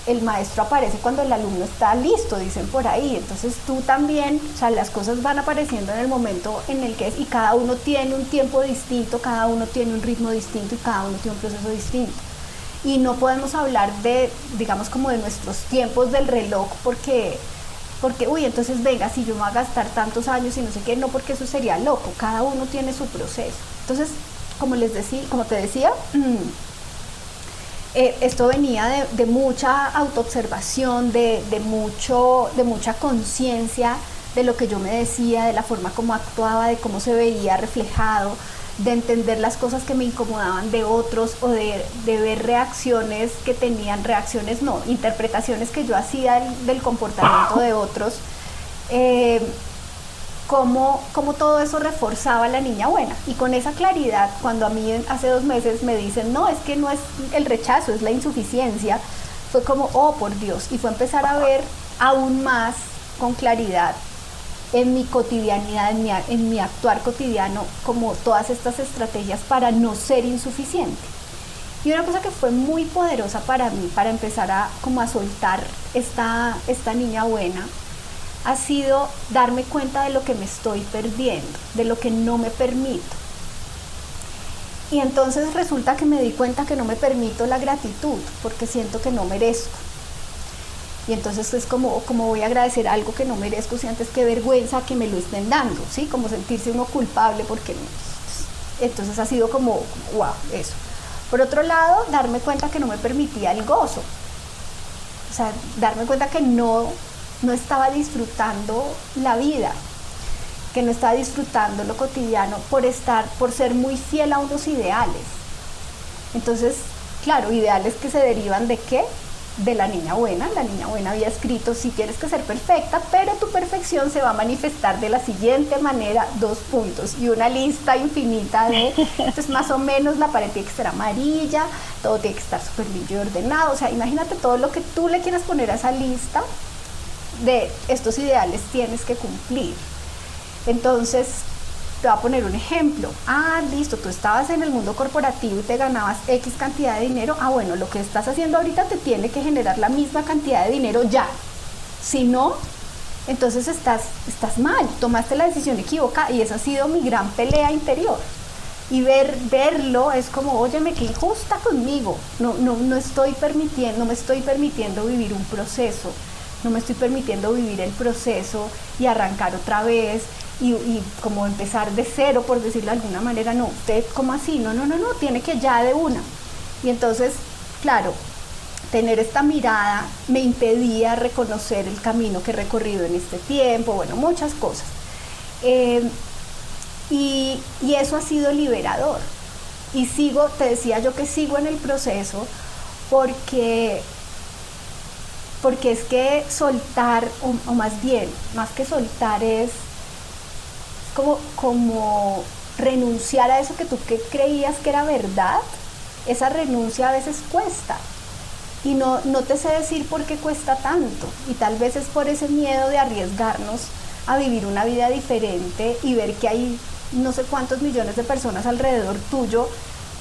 el maestro aparece cuando el alumno está listo, dicen por ahí. Entonces tú también, o sea, las cosas van apareciendo en el momento en el que es y cada uno tiene un tiempo distinto, cada uno tiene un ritmo distinto y cada uno tiene un proceso distinto. Y no podemos hablar de, digamos, como de nuestros tiempos del reloj porque, porque, uy, entonces venga, si yo me voy a gastar tantos años y no sé qué, no, porque eso sería loco, cada uno tiene su proceso. Entonces, como les decía, como te decía, Eh, esto venía de, mucha autoobservación, de, mucho, de mucha conciencia de lo que yo me decía, de la forma como actuaba, de cómo se veía reflejado, de entender las cosas que me incomodaban de otros o de, ver reacciones que tenían, reacciones no, interpretaciones que yo hacía del, comportamiento de otros. Eh, cómo, todo eso reforzaba a la niña buena. Y con esa claridad, cuando a mí hace dos meses me dicen, no, es que no es el rechazo, es la insuficiencia, fue como, oh, por Dios. Y fue empezar a ver aún más con claridad en mi cotidianidad, en mi, actuar cotidiano, como todas estas estrategias para no ser insuficiente. Y una cosa que fue muy poderosa para mí, para empezar a como a soltar esta, esta niña buena, ha sido darme cuenta de lo que me estoy perdiendo, de lo que no me permito. Y entonces resulta que me di cuenta que no me permito la gratitud porque siento que no merezco. Y entonces es como, como voy a agradecer algo que no merezco si antes que vergüenza que me lo estén dando, ¿sí? Como sentirse uno culpable porque Entonces ha sido como, wow, eso. Por otro lado, darme cuenta que no me permitía el gozo. O sea, darme cuenta que no no estaba disfrutando la vida, que no estaba disfrutando lo cotidiano por estar, por ser muy fiel a unos ideales. Entonces, claro, ideales que se derivan de qué? De la niña buena. La niña buena había escrito, si tienes que ser perfecta, pero tu perfección se va a manifestar de la siguiente manera, dos puntos, y una lista infinita de, entonces más o menos la pared tiene que ser amarilla, todo tiene que estar súper limpio y ordenado, o sea, imagínate todo lo que tú le quieras poner a esa lista de estos ideales tienes que cumplir. Entonces, te voy a poner un ejemplo. Ah, listo, tú estabas en el mundo corporativo y te ganabas X cantidad de dinero. Ah, bueno, lo que estás haciendo ahorita te tiene que generar la misma cantidad de dinero ya. Si no, entonces estás, estás mal, tomaste la decisión equivocada y esa ha sido mi gran pelea interior. Y ver, verlo es como, óyeme, qué injusta conmigo. No, no, no estoy permitiendo, no me estoy permitiendo vivir un proceso no me estoy permitiendo vivir el proceso y arrancar otra vez y, como empezar de cero, por decirlo de alguna manera, no, usted como así, no, no, no, no, tiene que ya de una. Y entonces, claro, tener esta mirada me impedía reconocer el camino que he recorrido en este tiempo, bueno, muchas cosas. Eh, y, y eso ha sido liberador. Y sigo, te decía yo que sigo en el proceso porque porque es que soltar, o, más bien, más que soltar es como, como renunciar a eso que tú que creías que era verdad, esa renuncia a veces cuesta. Y no, no te sé decir por qué cuesta tanto. Y tal vez es por ese miedo de arriesgarnos a vivir una vida diferente y ver que hay no sé cuántos millones de personas alrededor tuyo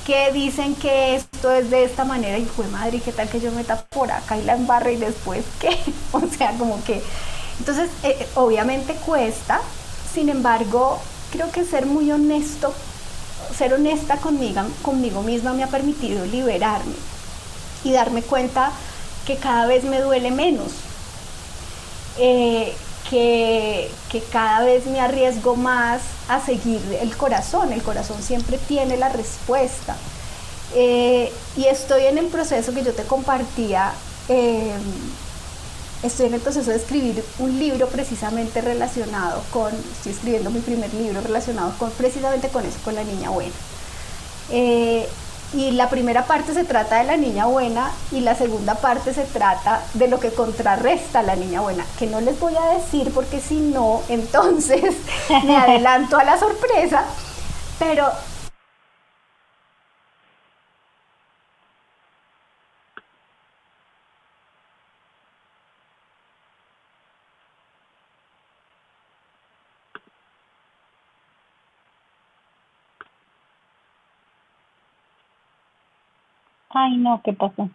que dicen que esto es de esta manera y fue madre, ¿qué tal que yo meta por acá y la embarre y después qué? o sea, como que... Entonces, eh, eh, obviamente cuesta, sin embargo, creo que ser muy honesto, ser honesta conmigo, conmigo misma me ha permitido liberarme y darme cuenta que cada vez me duele menos. Eh, que, cada vez me arriesgo más a seguir el corazón. El corazón siempre tiene la respuesta. Eh, y estoy en el proceso que yo te compartía. Eh, estoy en el proceso de escribir un libro precisamente relacionado con, estoy escribiendo mi primer libro relacionado con precisamente con eso, con la niña buena. Eh, y la primera parte se trata de la niña buena y la segunda parte se trata de lo que contrarresta a la niña buena, que no les voy a decir porque si no, entonces me adelanto a la sorpresa, pero Ay, no, ¿qué pasó?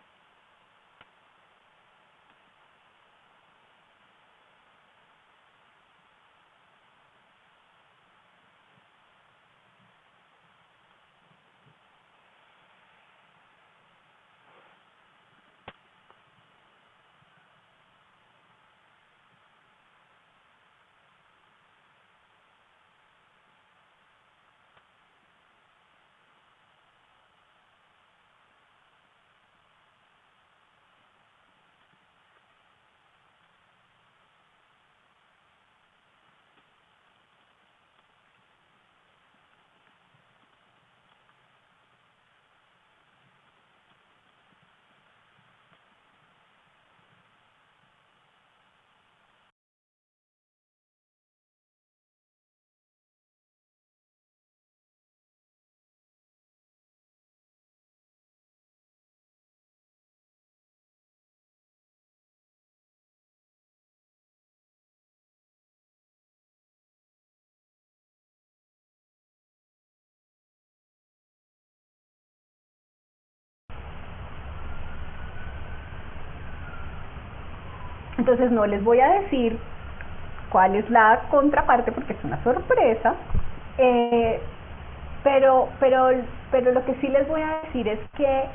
Entonces no les voy a decir cuál es la contraparte porque es una sorpresa, eh, pero, pero, pero lo que sí les voy a decir es que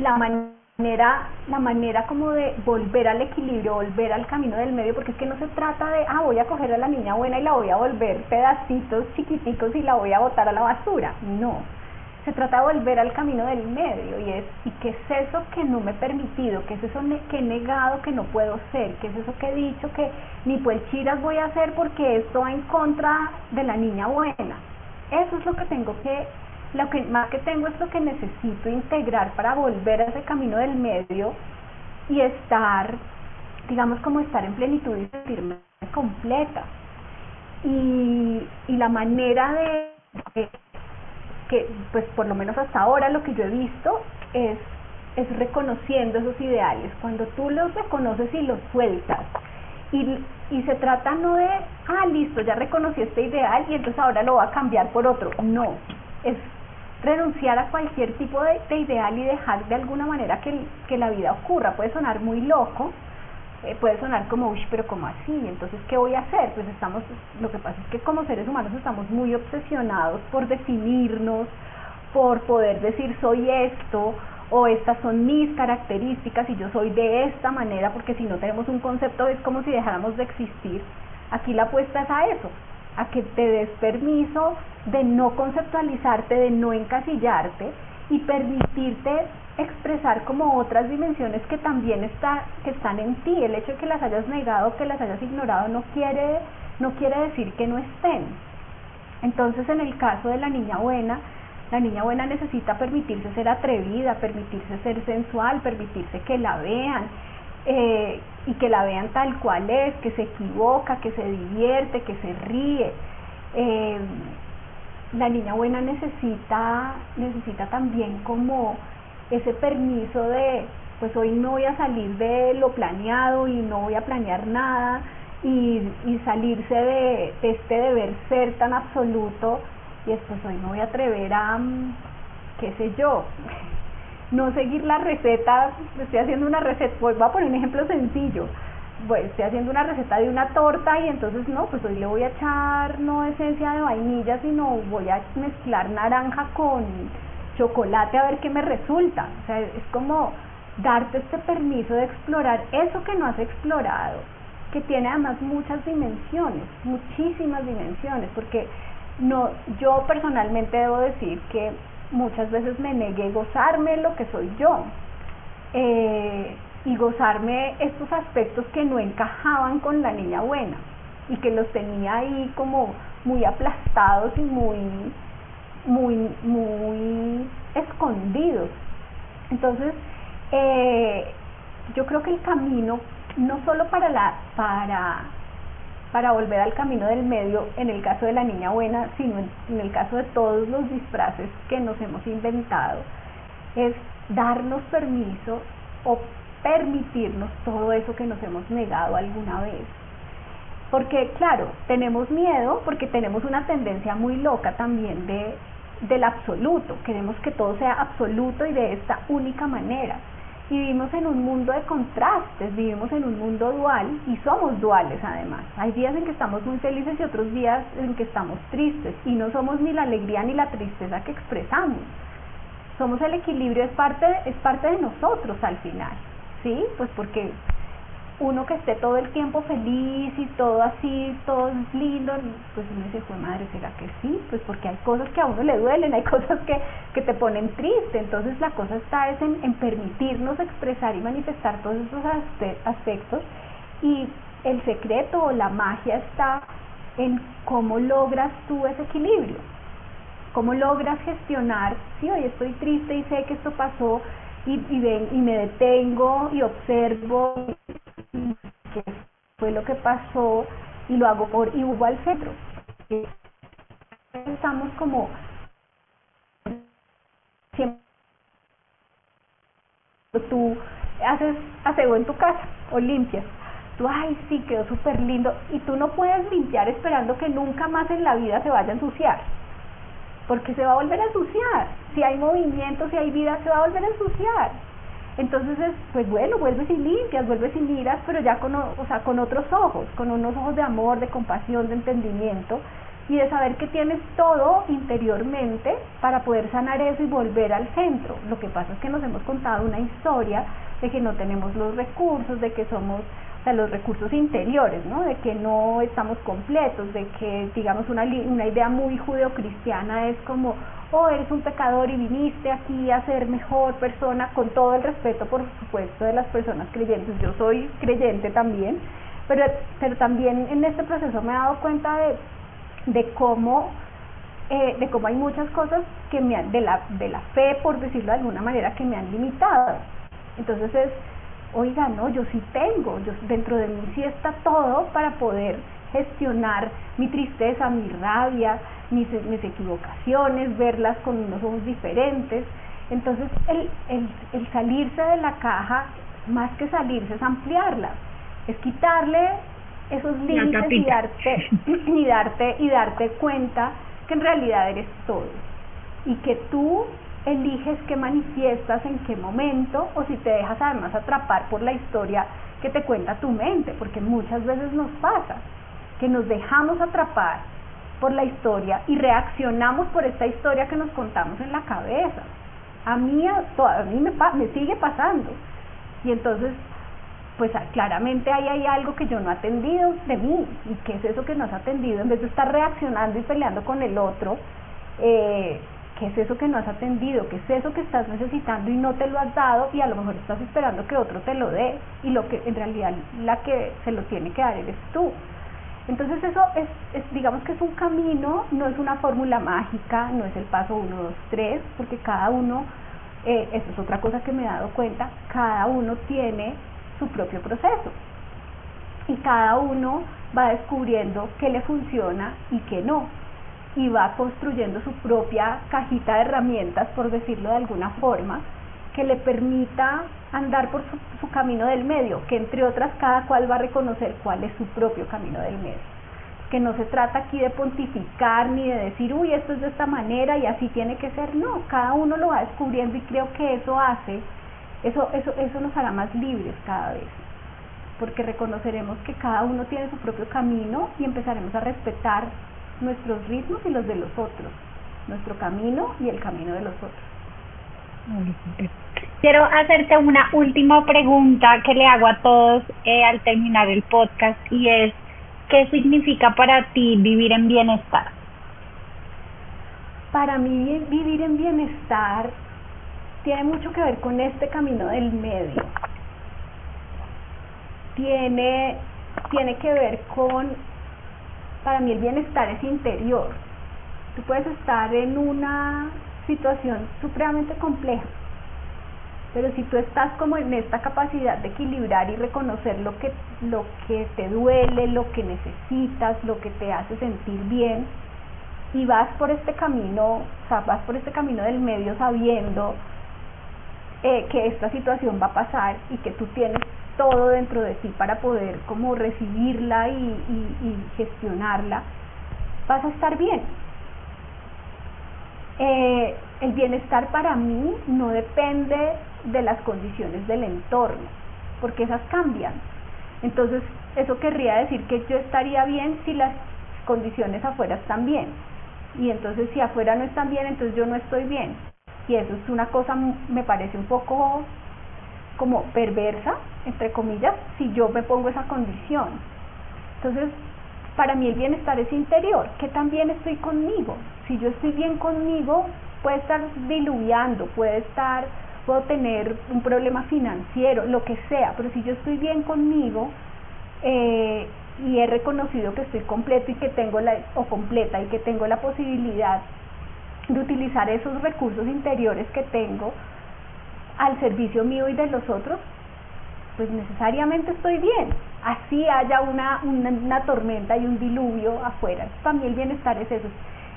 la manera, la manera como de volver al equilibrio, volver al camino del medio, porque es que no se trata de, ah, voy a coger a la niña buena y la voy a volver pedacitos chiquiticos y la voy a botar a la basura. No, se trata de volver al camino del medio y es y qué es eso que no me he permitido, qué es eso que he negado que no puedo ser, qué es eso que he dicho que ni pues chiras voy a hacer porque esto va en contra de la niña buena. Eso es lo que tengo que lo que más que tengo es lo que necesito integrar para volver a ese camino del medio y estar digamos como estar en plenitud y sentirme completa. Y, y la manera de que pues por lo menos hasta ahora lo que yo he visto es, es reconociendo esos ideales, cuando tú los reconoces y los sueltas. Y, y se trata no de, ah, listo, ya reconocí este ideal y entonces ahora lo voy a cambiar por otro. No, es renunciar a cualquier tipo de, de ideal y dejar de alguna manera que, que la vida ocurra. Puede sonar muy loco, eh, puede sonar como, uy, pero como así? Entonces, ¿qué voy a hacer? Pues estamos, lo que pasa es que como seres humanos estamos muy obsesionados por definirnos, por poder decir soy esto, o estas son mis características y yo soy de esta manera, porque si no tenemos un concepto es como si dejáramos de existir. Aquí la apuesta es a eso, a que te des permiso de no conceptualizarte, de no encasillarte y permitirte expresar como otras dimensiones que también está, que están en ti. El hecho de que las hayas negado, que las hayas ignorado, no quiere, no quiere decir que no estén. Entonces, en el caso de la niña buena, la niña buena necesita permitirse ser atrevida, permitirse ser sensual, permitirse que la vean eh, y que la vean tal cual es, que se equivoca, que se divierte, que se ríe. Eh, la niña buena necesita, necesita también como ese permiso de, pues hoy no voy a salir de lo planeado y no voy a planear nada y, y salirse de, este deber ser tan absoluto y después hoy no voy a atrever a, mm, qué sé yo, no seguir la receta, estoy haciendo una receta, voy a poner un ejemplo sencillo, pues estoy haciendo una receta de una torta y entonces no, pues hoy le voy a echar no esencia de vainilla, sino voy a mezclar naranja con chocolate a ver qué me resulta. O sea, es como darte este permiso de explorar eso que no has explorado, que tiene además muchas dimensiones, muchísimas dimensiones, porque no, yo personalmente debo decir que muchas veces me negué gozarme lo que soy yo eh, y gozarme estos aspectos que no encajaban con la niña buena y que los tenía ahí como muy aplastados y muy muy, muy escondidos. Entonces, eh, yo creo que el camino, no solo para, la, para, para volver al camino del medio, en el caso de la niña buena, sino en, el caso de todos los disfraces que nos hemos inventado, es darnos permiso o permitirnos todo eso que nos hemos negado alguna vez. Porque claro, tenemos miedo porque tenemos una tendencia muy loca también de del absoluto, queremos que todo sea absoluto y de esta única manera. Y vivimos en un mundo de contrastes, vivimos en un mundo dual y somos duales además. Hay días en que estamos muy felices y otros días en que estamos tristes y no somos ni la alegría ni la tristeza que expresamos. Somos el equilibrio, es parte, es parte de nosotros al final, ¿sí? Pues porque uno que esté todo el tiempo feliz y todo así, todo lindo, pues uno dice, fue madre, ¿será que sí? Pues porque hay cosas que a uno le duelen, hay cosas que, que te ponen triste, entonces la cosa está es en, permitirnos expresar y manifestar todos esos aspectos y el secreto o la magia está en cómo logras tú ese equilibrio, cómo logras gestionar, si hoy estoy triste y sé que esto pasó y, y, y me detengo y observo qué fue lo que pasó y lo hago por igual centro. Estamos como siempre tú haces aseo en tu casa o limpias. Tú, ay, sí, quedó súper lindo. Y tú no puedes limpiar esperando que nunca más en la vida se vaya a ensuciar. Porque se va a volver a ensuciar. Si hay movimiento, si hay vida, se va a volver a ensuciar. Entonces, es, pues bueno, vuelves y limpias, vuelves y miras, pero ya con, o sea, con otros ojos, con unos ojos de amor, de compasión, de entendimiento y de saber que tienes todo interiormente para poder sanar eso y volver al centro. Lo que pasa es que nos hemos contado una historia de que no tenemos los recursos, de que somos o sea, los recursos interiores, ¿no? De que no estamos completos, de que, digamos, una, una idea muy judeocristiana es como, oh, eres un pecador y viniste aquí a ser mejor persona, con todo el respeto, por supuesto, de las personas creyentes. Yo soy creyente también, pero, pero también en este proceso me he dado cuenta de, de cómo eh, de cómo hay muchas cosas que me han, de la, de la fe, por decirlo de alguna manera, que me han limitado. Entonces es, oiga, no, yo sí tengo, yo, dentro de mí sí está todo para poder gestionar mi tristeza, mi rabia, mis, mis equivocaciones, verlas con unos ojos diferentes. Entonces, el, el, el salirse de la caja, más que salirse, es ampliarla, es quitarle esos límites y darte, y darte, y darte cuenta que en realidad eres todo. Y que tú eliges qué manifiestas, en qué momento, o si te dejas además atrapar por la historia que te cuenta tu mente, porque muchas veces nos pasa que nos dejamos atrapar por la historia y reaccionamos por esta historia que nos contamos en la cabeza. A mí, a, mí me, me sigue pasando. Y entonces, pues claramente ahí hay algo que yo no he atendido de mí. ¿Y qué es eso que no has atendido? En vez de estar reaccionando y peleando con el otro, eh, ¿qué es eso que no has atendido? ¿Qué es eso que estás necesitando y no te lo has dado? Y a lo mejor estás esperando que otro te lo dé. Y lo que en realidad la que se lo tiene que dar eres tú. Entonces eso es, digamos que es un camino, no es una fórmula mágica, no es el paso 1, 2, 3, porque cada uno, eh, eso es otra cosa que me he dado cuenta, cada uno tiene su propio proceso y cada uno va descubriendo qué le funciona y qué no y va construyendo su propia cajita de herramientas, por decirlo de alguna forma, que le permita andar por su, camino del medio, que entre otras cada cual va a reconocer cuál es su propio camino del medio. Que no se trata aquí de pontificar ni de decir, uy, esto es de esta manera y así tiene que ser. No, cada uno lo va descubriendo y creo que eso hace, eso, eso, eso nos hará más libres cada vez. Porque reconoceremos que cada uno tiene su propio camino y empezaremos a respetar nuestros ritmos y los de los otros, nuestro camino y el camino de los otros. Quiero hacerte una última pregunta que le hago a todos eh, al terminar el podcast y es, ¿qué significa para ti vivir en bienestar? Para mí vivir en bienestar tiene mucho que ver con este camino del medio. Tiene, tiene que ver con, para mí el bienestar es interior. Tú puedes estar en una situación supremamente compleja. Pero si tú estás como en esta capacidad de equilibrar y reconocer lo que, lo que te duele, lo que necesitas, lo que te hace sentir bien, y vas por este camino, o sea, vas por este camino del medio sabiendo eh, que esta situación va a pasar y que tú tienes todo dentro de ti para poder como recibirla y, y gestionarla, vas a estar bien eh, el bienestar para mí no depende de las condiciones del entorno, porque esas cambian. Entonces, eso querría decir que yo estaría bien si las condiciones afuera están bien. Y entonces si afuera no están bien, entonces yo no estoy bien. Y eso es una cosa, me parece un poco como perversa, entre comillas, si yo me pongo esa condición. Entonces, para mí el bienestar es interior, que también estoy conmigo. Si yo estoy bien conmigo, puede estar diluviando, puede estar, puedo tener un problema financiero, lo que sea, pero si yo estoy bien conmigo eh, y he reconocido que estoy completo y que tengo la, o completa y que tengo la posibilidad de utilizar esos recursos interiores que tengo al servicio mío y de los otros, pues necesariamente estoy bien. Así haya una, una, tormenta y un diluvio afuera. Para mí el bienestar es eso,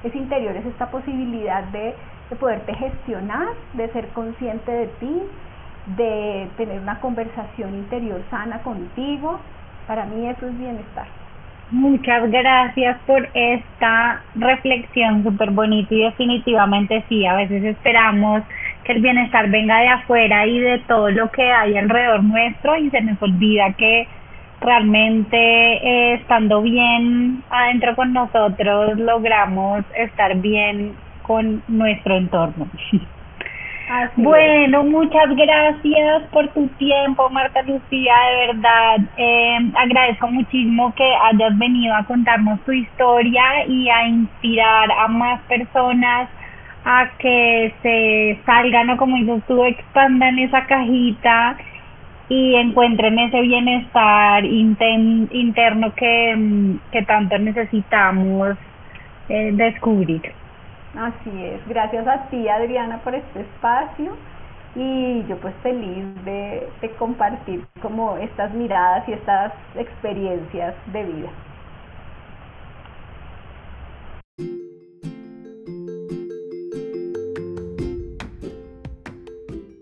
es interior, es esta posibilidad de, de poderte gestionar, de ser consciente de ti, de tener una conversación interior sana contigo. Para mí eso es bienestar. Muchas gracias por esta reflexión súper bonita y definitivamente sí, a veces esperamos que el bienestar venga de afuera y de todo lo que hay alrededor nuestro y se nos olvida que realmente eh, estando bien adentro con nosotros logramos estar bien con nuestro entorno. bueno, muchas gracias por tu tiempo, Marta Lucía, de verdad. Eh, agradezco muchísimo que hayas venido a contarnos tu historia y a inspirar a más personas a que se salgan o como dices tú, expandan esa cajita y encuentren ese bienestar interno que, mm, que, tanto necesitamos eh, descubrir. Así es, gracias a ti Adriana por este espacio y yo pues feliz de, de compartir como estas miradas y estas experiencias de vida.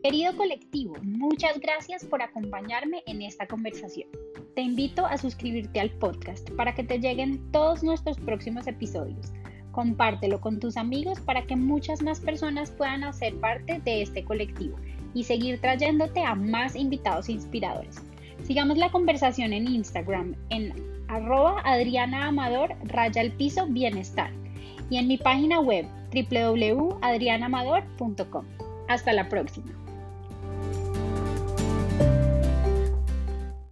Querido colectivo, muchas gracias por acompañarme en esta conversación. Te invito a suscribirte al podcast para que te lleguen todos nuestros próximos episodios. Compártelo con tus amigos para que muchas más personas puedan hacer parte de este colectivo y seguir trayéndote a más invitados inspiradores. Sigamos la conversación en Instagram en arroba Adriana Amador raya el piso bienestar y en mi página web www.adrianamador.com. Hasta la próxima.